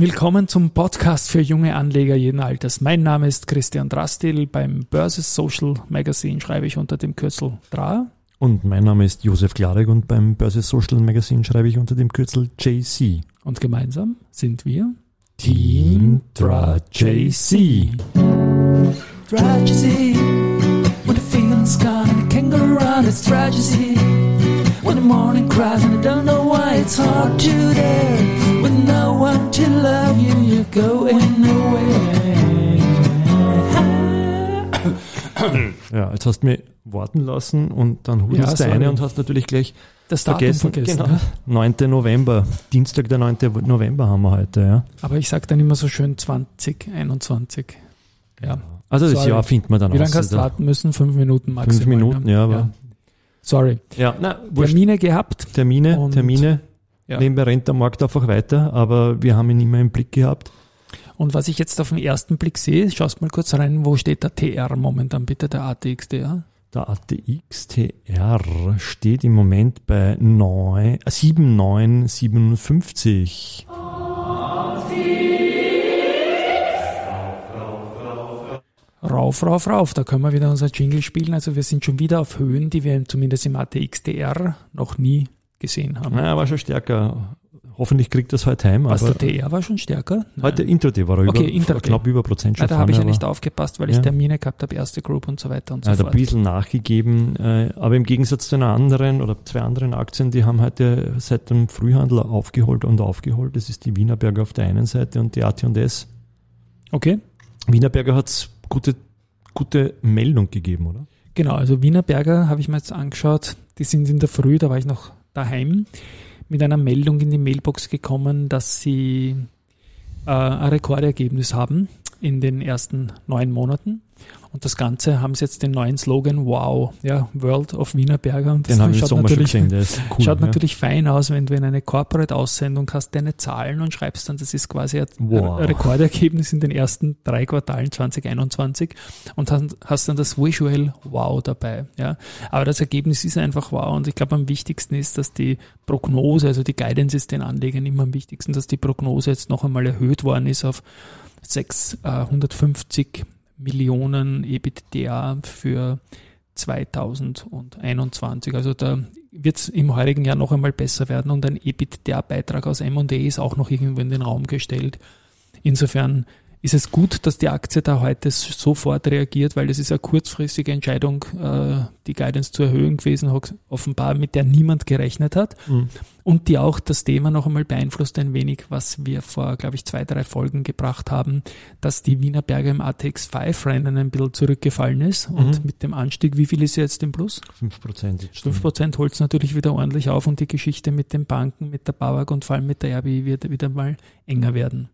willkommen zum Podcast für junge Anleger jeden Alters. Mein Name ist Christian Drastil. Beim Börse Social Magazine schreibe ich unter dem Kürzel DRA. Und mein Name ist Josef Klarek und beim Börse Social Magazine schreibe ich unter dem Kürzel JC. Und gemeinsam sind wir Team DRA JC. DRA JC. When the feeling's gone and it can't go around, it's JC. When the morning cries and I don't know why it's hard to dare. With no one to love you, you're going away. Ja, jetzt hast du mich warten lassen und dann hudelst Ja, du eine und hast natürlich gleich das Datum vergessen. vergessen. genau. ne? 9. November, Dienstag der 9. November haben wir heute, ja. Aber ich sage dann immer so schön 2021. Ja. Also das Sorry. Jahr findet man dann Wie lange hast du Also warten müssen? Fünf Minuten maximal. Fünf Minuten, ne? ja, aber Sorry. ja, na. Termine gehabt. Termine, Termine. Ja. Nebenbei rennt der Markt einfach weiter, aber wir haben ihn immer im Blick gehabt. Und was ich jetzt auf den ersten Blick sehe, schaust mal kurz rein, wo steht der TR momentan bitte, der ATXDR? Der ATX-TR steht im Moment bei 9, äh, 7,957. Rauf, rauf, rauf. Da können wir wieder unser Jingle spielen. Also wir sind schon wieder auf Höhen, die wir zumindest im ATXDR noch nie gesehen haben. Ja, war schon stärker. Hoffentlich kriegt das heute heim. Was, der TR war schon stärker? Nein. heute Intraday war er Okay, über, Intraday. knapp über Prozent schon Nein, da habe ich ja nicht aufgepasst, weil ich Ja. Termine gehabt habe, erste Group und so weiter und so Er hat ein fort. bisschen nachgegeben, äh, aber im Gegensatz zu einer anderen oder zwei anderen Aktien, die haben heute seit dem Frühhandel aufgeholt und aufgeholt. Das ist die Wienerberger auf der einen Seite und die AT&S. Okay, Wienerberger hat gute, gute Meldung gegeben, oder? genau. Also Wienerberger habe ich mir jetzt angeschaut. Die sind in der Früh, da war ich noch daheim, mit einer Meldung in die Mailbox gekommen, dass sie äh, ein Rekordergebnis haben in den ersten neun Monaten. Und das Ganze haben sie jetzt den neuen Slogan Wow, ja, World of Wienerberger. Und Den haben Sommer schon natürlich- gesehen, der ist cool. Schaut ja. natürlich fein aus, wenn du in eine Corporate-Aussendung hast, deine Zahlen und schreibst dann, das ist quasi ein Wow. Rekordergebnis in den ersten drei Quartalen 2021 und hast dann das Visual Wow dabei. Ja. Aber das Ergebnis ist einfach wow und ich glaube am wichtigsten ist, dass die Prognose, also die Guidance ist den Anlegern immer am wichtigsten, dass die Prognose jetzt noch einmal erhöht worden ist auf 650 Millionen EBITDA für 2021. Also da wird es im heurigen Jahr noch einmal besser werden und ein EBITDA-Beitrag aus M&E ist auch noch irgendwo in den Raum gestellt. Insofern ist es gut, dass die Aktie da heute sofort reagiert, weil es ist eine kurzfristige Entscheidung, äh, die Guidance zu erhöhen gewesen, offenbar mit der niemand gerechnet hat Mhm. und die auch das Thema noch einmal beeinflusst ein wenig, was wir vor, glaube ich, zwei, drei Folgen gebracht haben, dass die Wienerberger im ATX 5 Rennen ein bisschen zurückgefallen ist und Mhm. mit dem Anstieg, wie viel ist jetzt im Plus? 5 Prozent. jetzt. 5% holt es natürlich wieder ordentlich auf und die Geschichte mit den Banken, mit der BAWAG und vor allem mit der RBI wird wieder mal enger werden.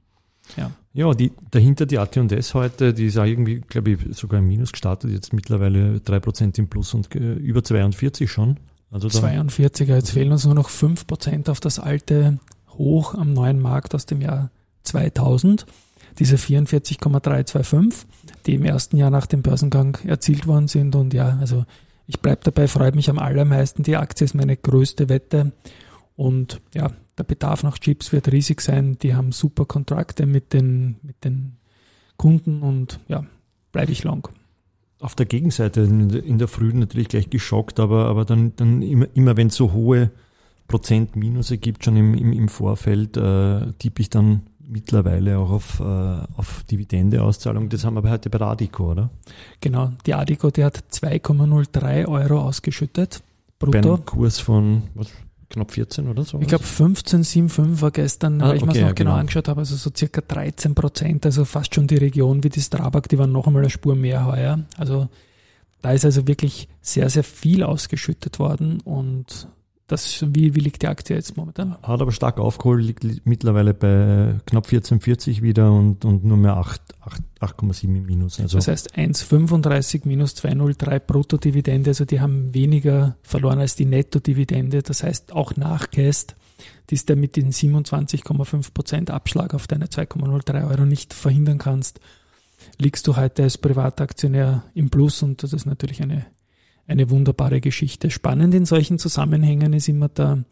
Ja. Ja, die, dahinter die AT&S heute, die ist auch irgendwie, glaube ich, sogar im Minus gestartet, jetzt mittlerweile 3% im Plus und äh, über 42 schon. Also da, 42er, jetzt fehlen uns nur noch 5% auf das alte Hoch am neuen Markt aus dem Jahr 2000. Diese 44,325, die im ersten Jahr nach dem Börsengang erzielt worden sind. Und ja, also ich bleibe dabei, freut mich am allermeisten. Die Aktie ist meine größte Wette. Und ja, der Bedarf nach Chips wird riesig sein. Die haben super Kontrakte mit den, mit den Kunden und ja, bleibe ich long. auf der Gegenseite in der, der Früh natürlich gleich geschockt, aber, aber dann, dann immer, immer wenn es so hohe Prozent Minuse gibt, schon im, im, im Vorfeld, äh, tippe ich dann mittlerweile auch auf, äh, auf Dividendeauszahlung. Das haben wir aber heute bei Radico, oder? Genau, die Adico, die hat 2,03 Euro ausgeschüttet, Bei brutto. einem Kurs von was, knapp 14 oder so? Ich glaube 15,75 war gestern, Ah, weil ich mir okay, es noch ja, genau genau. angeschaut habe, also so circa 13 Prozent, also fast schon die Region wie die Strabag, die waren noch einmal eine Spur mehr heuer. Also da ist also wirklich sehr, sehr viel ausgeschüttet worden und das, wie, wie liegt die Aktie jetzt momentan? Hat aber stark aufgeholt, liegt li- mittlerweile bei knapp 14,40 wieder und, und nur mehr 8 8 8,7 im Minus. Also Das heißt 1,35 minus 2,03 Bruttodividende, also die haben weniger verloren als die Nettodividende. Das heißt auch nachgehst, die ist mit den 27,5 Prozent Abschlag auf deine 2,03 Euro nicht verhindern kannst, liegst du heute als Privataktionär im Plus und das ist natürlich eine, eine wunderbare Geschichte. Spannend in solchen Zusammenhängen ist immer der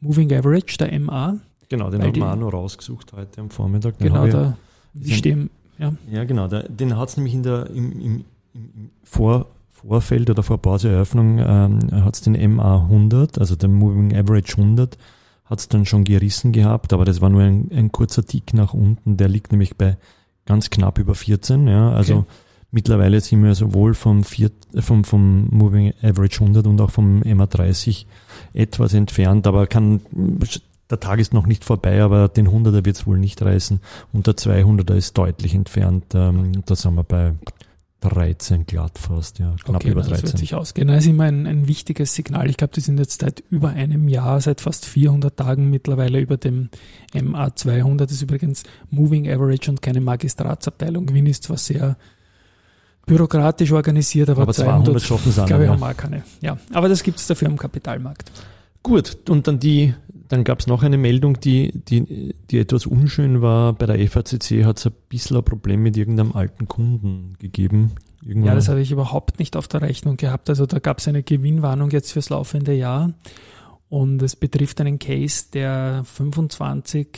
Moving Average, der MA. Genau, den haben wir auch noch rausgesucht heute am Vormittag. Den Genau, ich- da stehen, ja. Ja, genau. Der, den hat es nämlich in der, im, im, im im Vor, Vorfeld oder vor Börseeröffnung ähm, hat es den MA 100, also den Moving Average 100, hat es dann schon gerissen gehabt, aber das war nur ein, ein kurzer Tick nach unten. Der liegt nämlich bei ganz knapp über 14. Ja, also Okay. Mittlerweile sind wir sowohl vom, vier, äh, vom, vom Moving Average 100 und auch vom MA 30 etwas entfernt, aber kann der Tag ist noch nicht vorbei, aber den 100er wird es wohl nicht reißen. Und der 200er ist deutlich entfernt. Ähm, da sind wir bei 13 glatt fast, ja, knapp okay, über das wird 13. sich ausgehen. Das ist immer ein, ein wichtiges Signal. Ich glaube, die sind jetzt seit über einem Jahr, seit fast 400 Tagen mittlerweile über dem MA200. Das ist übrigens Moving Average und keine Magistratsabteilung. Wien ist zwar sehr bürokratisch organisiert, aber, Aber 200 schaffen sie auch glaube ich, haben wir keine. Ja, aber das gibt es dafür am Kapitalmarkt. Gut, und dann die, dann gab es noch eine Meldung, die, die, die etwas unschön war. Bei der FACC hat es ein bisschen ein Problem mit irgendeinem alten Kunden gegeben. Irgendwann. Ja, das habe ich überhaupt nicht auf der Rechnung gehabt. Also da gab es eine Gewinnwarnung jetzt fürs laufende Jahr und es betrifft einen Case, der 25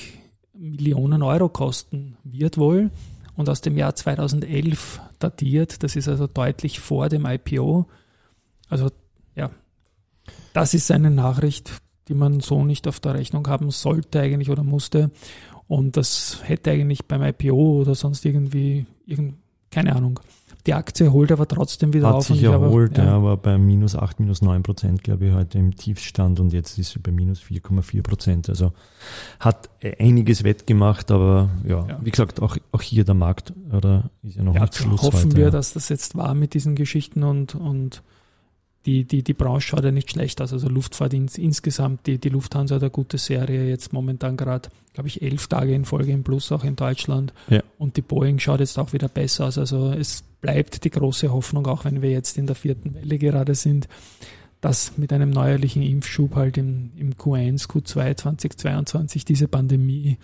Millionen Euro kosten wird wohl und aus dem Jahr 2011 datiert. Das ist also deutlich vor dem IPO. Also ja, das ist eine Nachricht, die man so nicht auf der Rechnung haben sollte eigentlich oder musste. Und das hätte eigentlich beim IPO oder sonst irgendwie, irgend, keine Ahnung. Die Aktie holt aber trotzdem wieder hat auf. sich und ich habe- erholt, ja. ja. aber bei minus 8, minus 9 Prozent, glaube ich, heute im Tiefstand und jetzt ist sie bei minus 4,4 Prozent. Also hat einiges wettgemacht, aber ja, Ja. wie gesagt, auch, auch hier der Markt oder ist ja noch Ja, nicht Schluss hoffen heute, wir, ja. dass das jetzt war mit diesen Geschichten und, und die, die, die Branche schaut ja nicht schlecht aus. Also Luftfahrt ins, insgesamt, die, die Lufthansa hat eine gute Serie, jetzt momentan gerade, glaube ich, elf Tage in Folge im Plus auch in Deutschland. Ja. Und die Boeing schaut jetzt auch wieder besser aus. Also es bleibt die große Hoffnung, auch wenn wir jetzt in der vierten Welle gerade sind, dass mit einem neuerlichen Impfschub halt im, im Q1, Q2 2022 diese Pandemie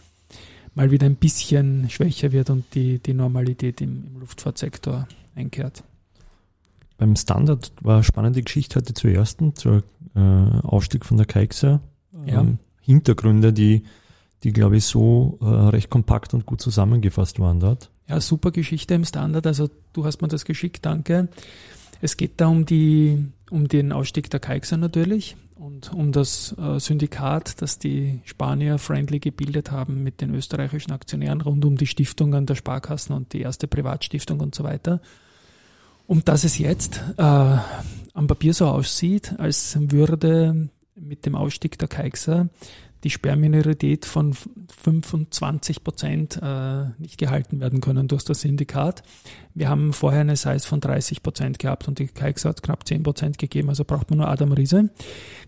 mal wieder ein bisschen schwächer wird und die, die Normalität im, im Luftfahrtsektor einkehrt. Beim Standard war eine spannende Geschichte heute zur ersten, zur äh, Aufstieg von der Kaixa. Ja. Ähm, Hintergründe, die, die glaube ich so äh, recht kompakt und gut zusammengefasst waren dort. Ja, super Geschichte im Standard. Also du hast mir das geschickt, danke. Es geht da um die, um den Ausstieg der Kaixa natürlich und um das äh, Syndikat, das die Spanier friendly gebildet haben mit den österreichischen Aktionären rund um die Stiftungen der Sparkassen und die erste Privatstiftung und so weiter. Und dass es jetzt äh, am Papier so aussieht, als würde mit dem Ausstieg der Kaixa die Sperrminorität von 25 Prozent äh, nicht gehalten werden können durch das Syndikat. Wir haben vorher eine Size von 30 Prozent gehabt und die Kaixa hat knapp 10 Prozent gegeben, also braucht man nur Adam Riese.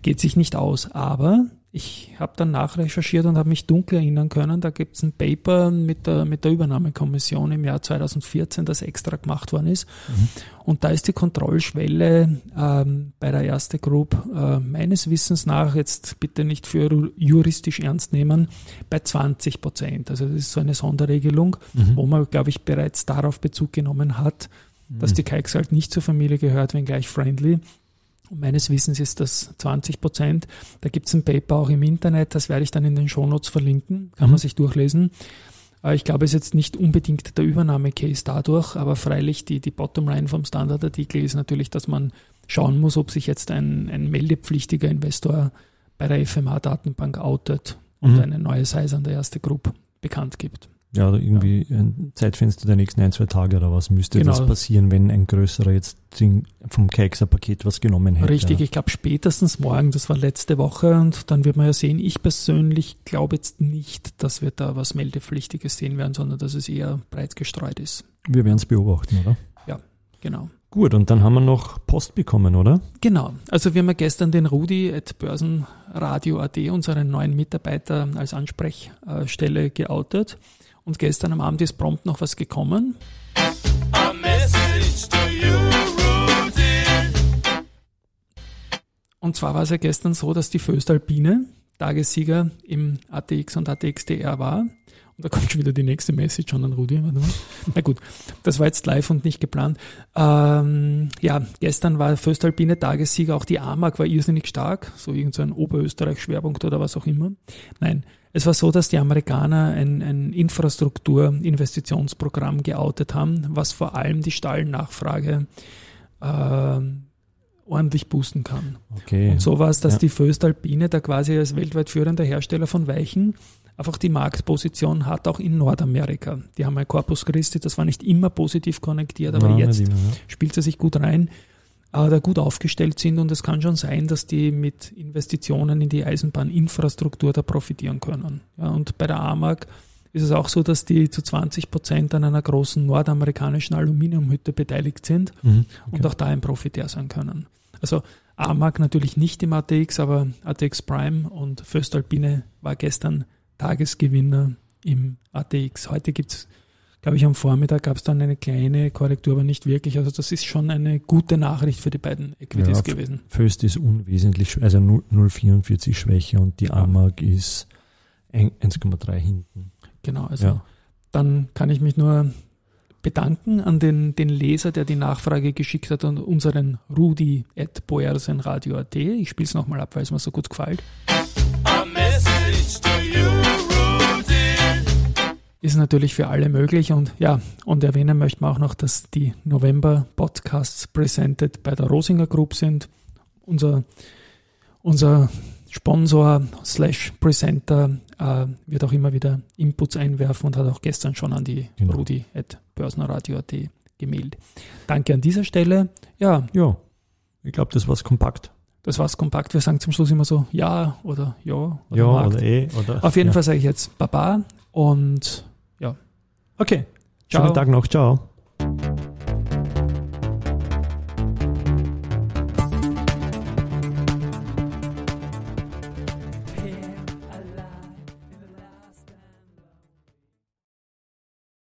Geht sich nicht aus, aber ich habe dann nachrecherchiert und habe mich dunkel erinnern können, da gibt es ein Paper mit der, mit der Übernahmekommission im Jahr 2014, das extra gemacht worden ist. Und da ist die Kontrollschwelle ähm, bei der Erste Group äh, meines Wissens nach, jetzt bitte nicht für juristisch ernst nehmen, bei 20 Prozent. Also das ist so eine Sonderregelung, wo man, glaube ich, bereits darauf Bezug genommen hat, dass die Kikes halt nicht zur Familie gehört, wenngleich friendly. Und meines Wissens ist das 20 Prozent. Da gibt es ein Paper auch im Internet, das werde ich dann in den Shownotes verlinken, kann Mhm. man sich durchlesen. Äh, Ich glaube, es ist jetzt nicht unbedingt der Übernahmecase dadurch, aber freilich die, die Bottomline vom Standardartikel ist natürlich, dass man schauen muss, ob sich jetzt ein, ein meldepflichtiger Investor bei der FMA-Datenbank outet und Mhm. eine neue Size an der erste Group bekannt gibt. Ja, oder irgendwie ein Zeitfenster der nächsten ein, zwei Tage oder was müsste Genau. das passieren, wenn ein größerer jetzt vom Kekser-Paket was genommen hätte. Richtig, Ja. ich glaube spätestens morgen, das war letzte Woche und dann wird man ja sehen. Ich persönlich glaube jetzt nicht, dass wir da was Meldepflichtiges sehen werden, sondern dass es eher breit gestreut ist. Wir werden es beobachten, oder? Genau. Gut, und dann haben wir noch Post bekommen, oder? Genau. Also wir haben ja gestern den Rudi at Börsenradio.at, unseren neuen Mitarbeiter, als Ansprechstelle geoutet. Und gestern am Abend ist prompt noch was gekommen. A message to you, Rudy. Und zwar war es ja gestern so, dass die Föstalpine Tagessieger im ATX und ATXDR war. Und da kommt schon wieder die nächste Message an Rudi. Na gut, das war jetzt live und nicht geplant. Ähm, ja, gestern war Föstalpine Tagessieger, auch die AMAG war irrsinnig stark, so irgendein so Oberösterreich-Schwerpunkt oder was auch immer. Nein, Es war so, dass die Amerikaner ein, ein Infrastrukturinvestitionsprogramm geoutet haben, was vor allem die Stallnachfrage äh, ordentlich boosten kann. Okay. Und so war es, dass Ja. die Föstalpine da quasi als weltweit führender Hersteller von Weichen einfach die Marktposition hat, auch in Nordamerika. Die haben ein Corpus Christi, das war nicht immer positiv konnektiert, aber Nein, jetzt immer, ja. spielt sie sich gut rein, da gut aufgestellt sind und es kann schon sein, dass die mit Investitionen in die Eisenbahninfrastruktur da profitieren können. Ja, und bei der AMAG ist es auch so, dass die zu 20 Prozent an einer großen nordamerikanischen Aluminiumhütte beteiligt sind Mhm. und auch da ein Profitär sein können. Also AMAG natürlich nicht im ATX, aber ATX Prime und Föstalpine war gestern Tagesgewinner im ATX. Heute gibt's, glaube ich, am Vormittag gab es dann eine kleine Korrektur, aber nicht wirklich. Also das ist schon eine gute Nachricht für die beiden Equities Ja, gewesen. Föst ist unwesentlich, also 0 0,44 Schwäche und die Ja. AMAG ist ein- 1,3 hinten. Genau, also Ja. dann kann ich mich nur bedanken an den, den Leser, der die Nachfrage geschickt hat und unseren Rudi at boersenradio.at. Ich spiele es nochmal ab, weil es mir so gut gefällt. A message to you. Ist natürlich für alle möglich und ja, und erwähnen möchte man auch noch, dass die November Podcasts presented bei der Rosinger Group sind. Unser, unser Sponsor slash Presenter äh, wird auch immer wieder Inputs einwerfen und hat auch gestern schon an die Genau. Rudi at börsenradio.at gemailt. Danke an dieser Stelle. Ja, Ja, ich glaube, das war's kompakt. das war's kompakt. Wir sagen zum Schluss immer so ja oder ja oder ja, Markt. oder eh, oder. Auf jeden ja. Fall sage ich jetzt Baba und. Okay. Ciao. Schönen Tag noch. Ciao.